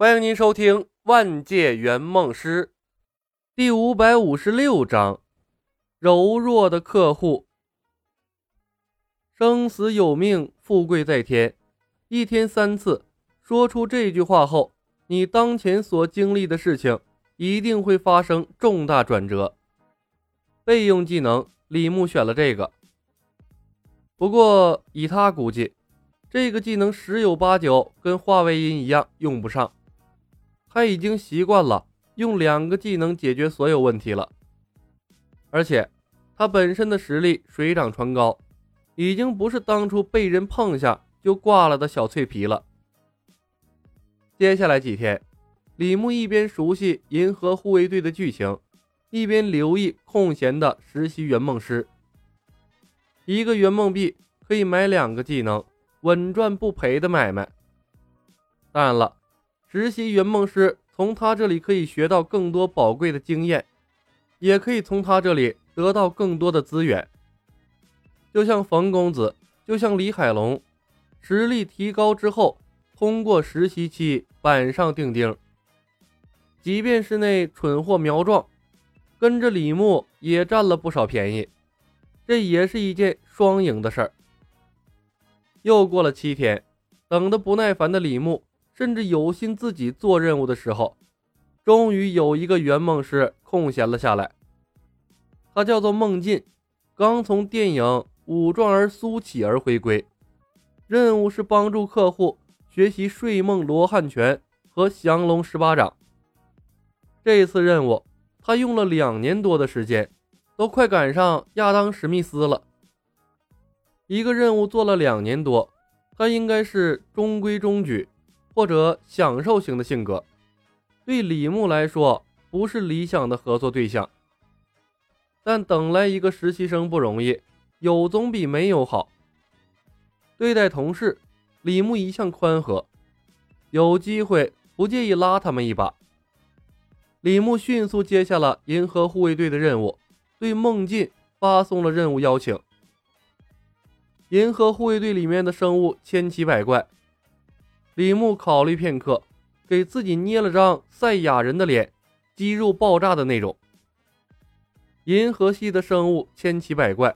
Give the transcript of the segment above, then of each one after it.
欢迎您收听《万界圆梦师》第五百五十六章：柔弱的客户。生死有命，富贵在天。一天三次，说出这句话后，你当前所经历的事情一定会发生重大转折。备用技能，李牧选了这个。不过，以他估计，这个技能十有八九跟化为音一样用不上。他已经习惯了用两个技能解决所有问题了，而且他本身的实力水涨船高，已经不是当初被人碰下就挂了的小脆皮了。接下来几天，李牧一边熟悉银河护卫队的剧情，一边留意空闲的实习圆梦师。一个圆梦币可以买两个技能，稳赚不赔的买卖。当然了。实习圆梦师从他这里可以学到更多宝贵的经验，也可以从他这里得到更多的资源。就像冯公子，就像李海龙，实力提高之后，通过实习期板上钉钉。即便是那蠢货苗壮，跟着李牧也占了不少便宜，这也是一件双赢的事儿。又过了七天，等得不耐烦的李牧。甚至有心自己做任务的时候，终于有一个圆梦师空闲了下来。他叫做孟进，刚从电影《武状儿苏乞儿》回归，任务是帮助客户学习睡梦罗汉拳和降龙十八掌。这次任务他用了两年多的时间，都快赶上亚当史密斯了。一个任务做了两年多，他应该是中规中矩。或者享受型的性格，对李牧来说不是理想的合作对象。但等来一个实习生不容易，有总比没有好。对待同事，李牧一向宽和，有机会不介意拉他们一把。李牧迅速接下了银河护卫队的任务，对孟进发送了任务邀请。银河护卫队里面的生物千奇百怪。李牧考虑片刻，给自己捏了张赛亚人的脸，肌肉爆炸的那种。银河系的生物千奇百怪，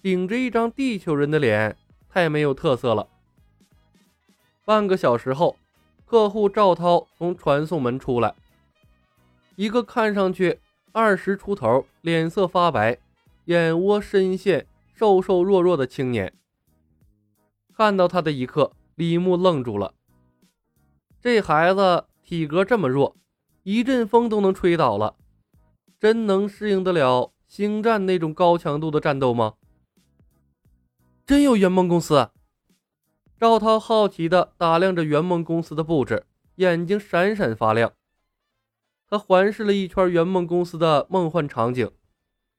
顶着一张地球人的脸，太没有特色了。半个小时后，客户赵涛从传送门出来，一个看上去二十出头、脸色发白、眼窝深陷、瘦瘦弱弱的青年。看到他的一刻，李牧愣住了。这孩子体格这么弱，一阵风都能吹倒了，真能适应得了星战那种高强度的战斗吗？真有圆梦公司？赵涛好奇地打量着圆梦公司的布置，眼睛闪闪发亮。他环视了一圈圆梦公司的梦幻场景，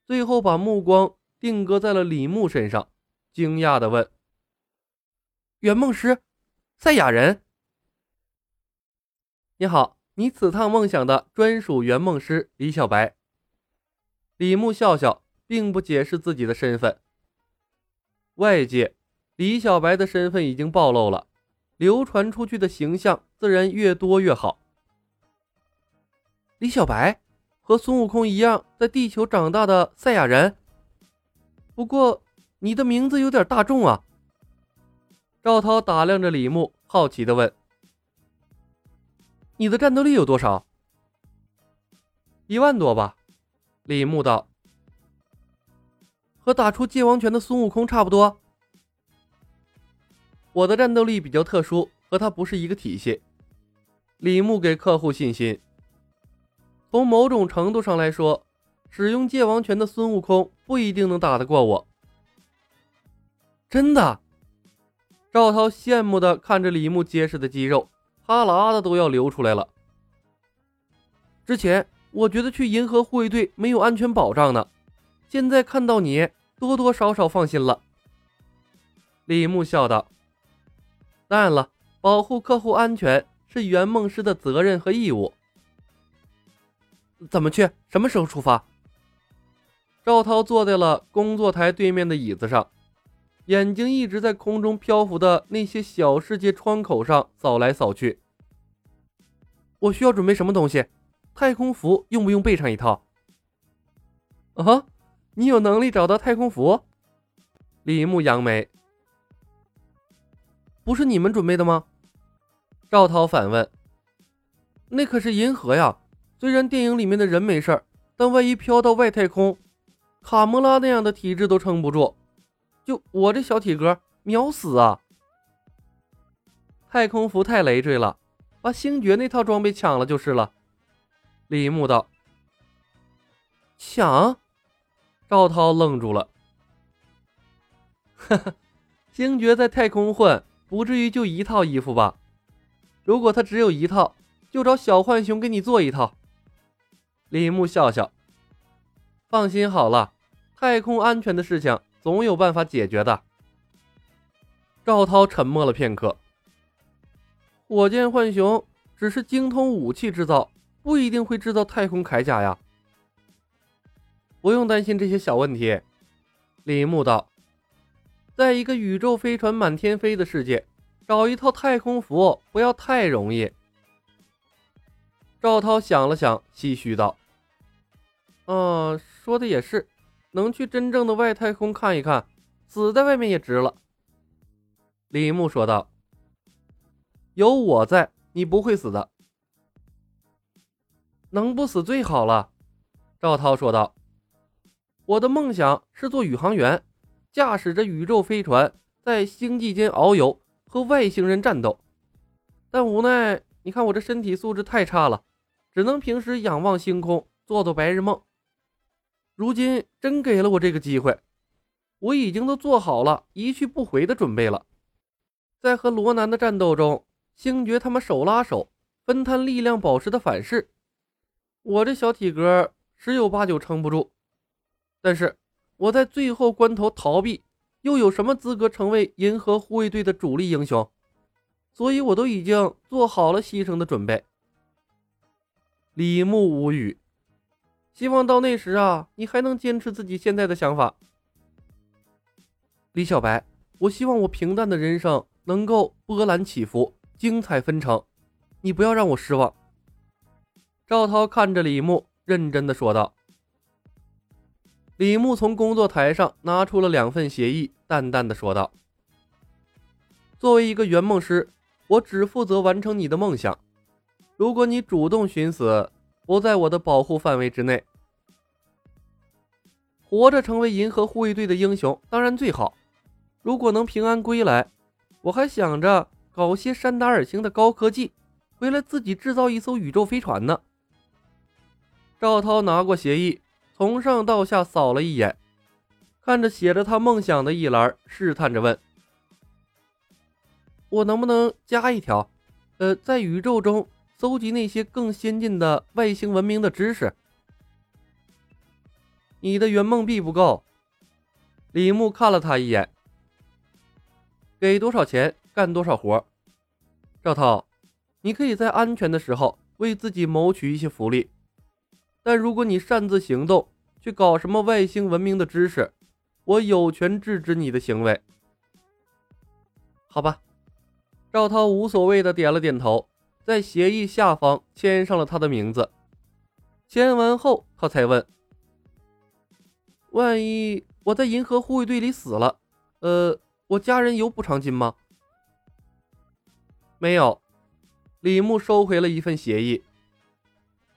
最后把目光定格在了李牧身上，惊讶地问：“圆梦师，赛亚人？”你好，你此趟梦想的专属圆梦师李小白。李牧笑笑，并不解释自己的身份。外界，李小白的身份已经暴露了，流传出去的形象自然越多越好。李小白和孙悟空一样，在地球长大的赛亚人。不过，你的名字有点大众啊。赵涛打量着李牧，好奇的问。你的战斗力有多少？一万多吧。李牧道：“和打出界王拳的孙悟空差不多。”我的战斗力比较特殊，和他不是一个体系。李牧给客户信心。从某种程度上来说，使用界王拳的孙悟空不一定能打得过我。真的？赵涛羡慕的看着李牧结实的肌肉。哈喇子都要流出来了。之前我觉得去银河护卫队没有安全保障呢，现在看到你，多多少少放心了。李牧笑道：“当然了，保护客户安全是圆梦师的责任和义务。怎么去？什么时候出发？”赵涛坐在了工作台对面的椅子上。眼睛一直在空中漂浮的那些小世界窗口上扫来扫去。我需要准备什么东西？太空服用不用备上一套？啊，你有能力找到太空服？李牧扬眉，不是你们准备的吗？赵涛反问。那可是银河呀，虽然电影里面的人没事儿，但万一飘到外太空，卡莫拉那样的体质都撑不住，就我这小体格，秒死啊！太空服太累赘了，把星爵那套装备抢了就是了。李牧道：“抢？”赵涛愣住了。哈哈，星爵在太空混，不至于就一套衣服吧？如果他只有一套，就找小浣熊给你做一套。李牧笑笑：“放心好了，太空安全的事情总有办法解决的。”赵涛沉默了片刻。火箭浣熊只是精通武器制造，不一定会制造太空铠甲呀。不用担心这些小问题，李牧道。在一个宇宙飞船满天飞的世界，找一套太空服不要太容易。赵涛想了想，唏嘘道：“嗯，说的也是，能去真正的外太空看一看，死在外面也值了。”李牧说道。有我在，你不会死的。能不死最好了。”赵涛说道。“我的梦想是做宇航员，驾驶着宇宙飞船在星际间遨游，和外星人战斗。但无奈，你看我这身体素质太差了，只能平时仰望星空，做做白日梦。如今真给了我这个机会，我已经都做好了一去不回的准备了。在和罗南的战斗中。”星爵他们手拉手分摊力量宝石的反噬，我这小体格十有八九撑不住。但是我在最后关头逃避，又有什么资格成为银河护卫队的主力英雄？所以我都已经做好了牺牲的准备。李牧无语，希望到那时啊，你还能坚持自己现在的想法。李小白，我希望我平淡的人生能够波澜起伏。精彩纷呈，你不要让我失望。”赵涛看着李牧，认真的说道。李牧从工作台上拿出了两份协议，淡淡的说道：“作为一个圆梦师，我只负责完成你的梦想。如果你主动寻死，不在我的保护范围之内。活着成为银河护卫队的英雄当然最好。如果能平安归来，我还想着。”搞些山达尔星的高科技，回来自己制造一艘宇宙飞船呢。赵涛拿过协议，从上到下扫了一眼，看着写着他梦想的一栏，试探着问：“我能不能加一条？呃，在宇宙中搜集那些更先进的外星文明的知识？”你的圆梦币不够。李牧看了他一眼，给多少钱？干多少活，赵涛，你可以在安全的时候为自己谋取一些福利，但如果你擅自行动去搞什么外星文明的知识，我有权制止你的行为。好吧，赵涛无所谓的点了点头，在协议下方签上了他的名字。签完后，他才问：“万一我在银河护卫队里死了，呃，我家人有补偿金吗？”没有，李牧收回了一份协议。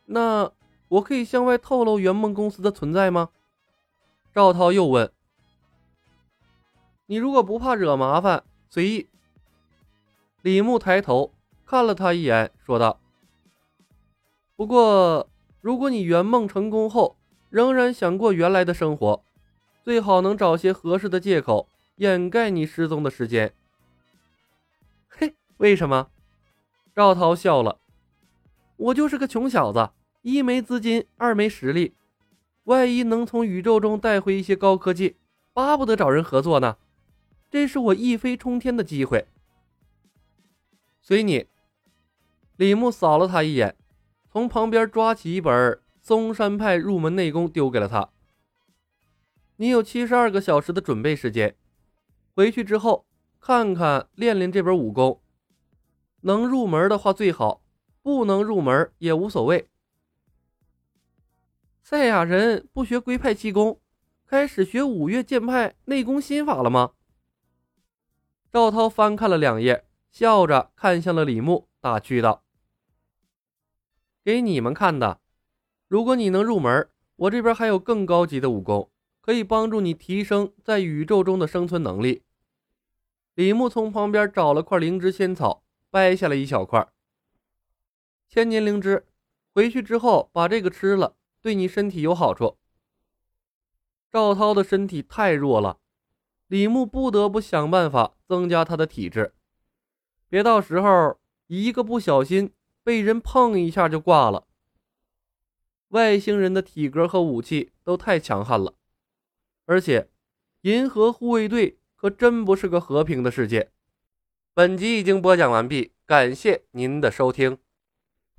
那我可以向外透露圆梦公司的存在吗？赵涛又问。你如果不怕惹麻烦，随意。李牧抬头看了他一眼，说道：“不过，如果你圆梦成功后仍然想过原来的生活，最好能找些合适的借口掩盖你失踪的时间。”嘿。为什么？赵涛笑了。我就是个穷小子，一没资金，二没实力。万一能从宇宙中带回一些高科技，巴不得找人合作呢。这是我一飞冲天的机会。随你。李牧扫了他一眼，从旁边抓起一本《嵩山派入门内功》，丢给了他。你有七十二个小时的准备时间，回去之后看看练练这本武功。能入门的话最好，不能入门也无所谓。赛亚人不学龟派气功，开始学五岳剑派内功心法了吗？赵涛翻看了两页，笑着看向了李牧，打趣道：“给你们看的。如果你能入门，我这边还有更高级的武功，可以帮助你提升在宇宙中的生存能力。”李牧从旁边找了块灵芝仙草，掰下了一小块。千年灵芝，回去之后把这个吃了。对你身体有好处。赵涛的身体太弱了，李牧不得不想办法增加他的体质，别到时候一个不小心被人碰一下就挂了。外星人的体格和武器都太强悍了，而且银河护卫队可真不是个和平的世界。本集已经播讲完毕，感谢您的收听。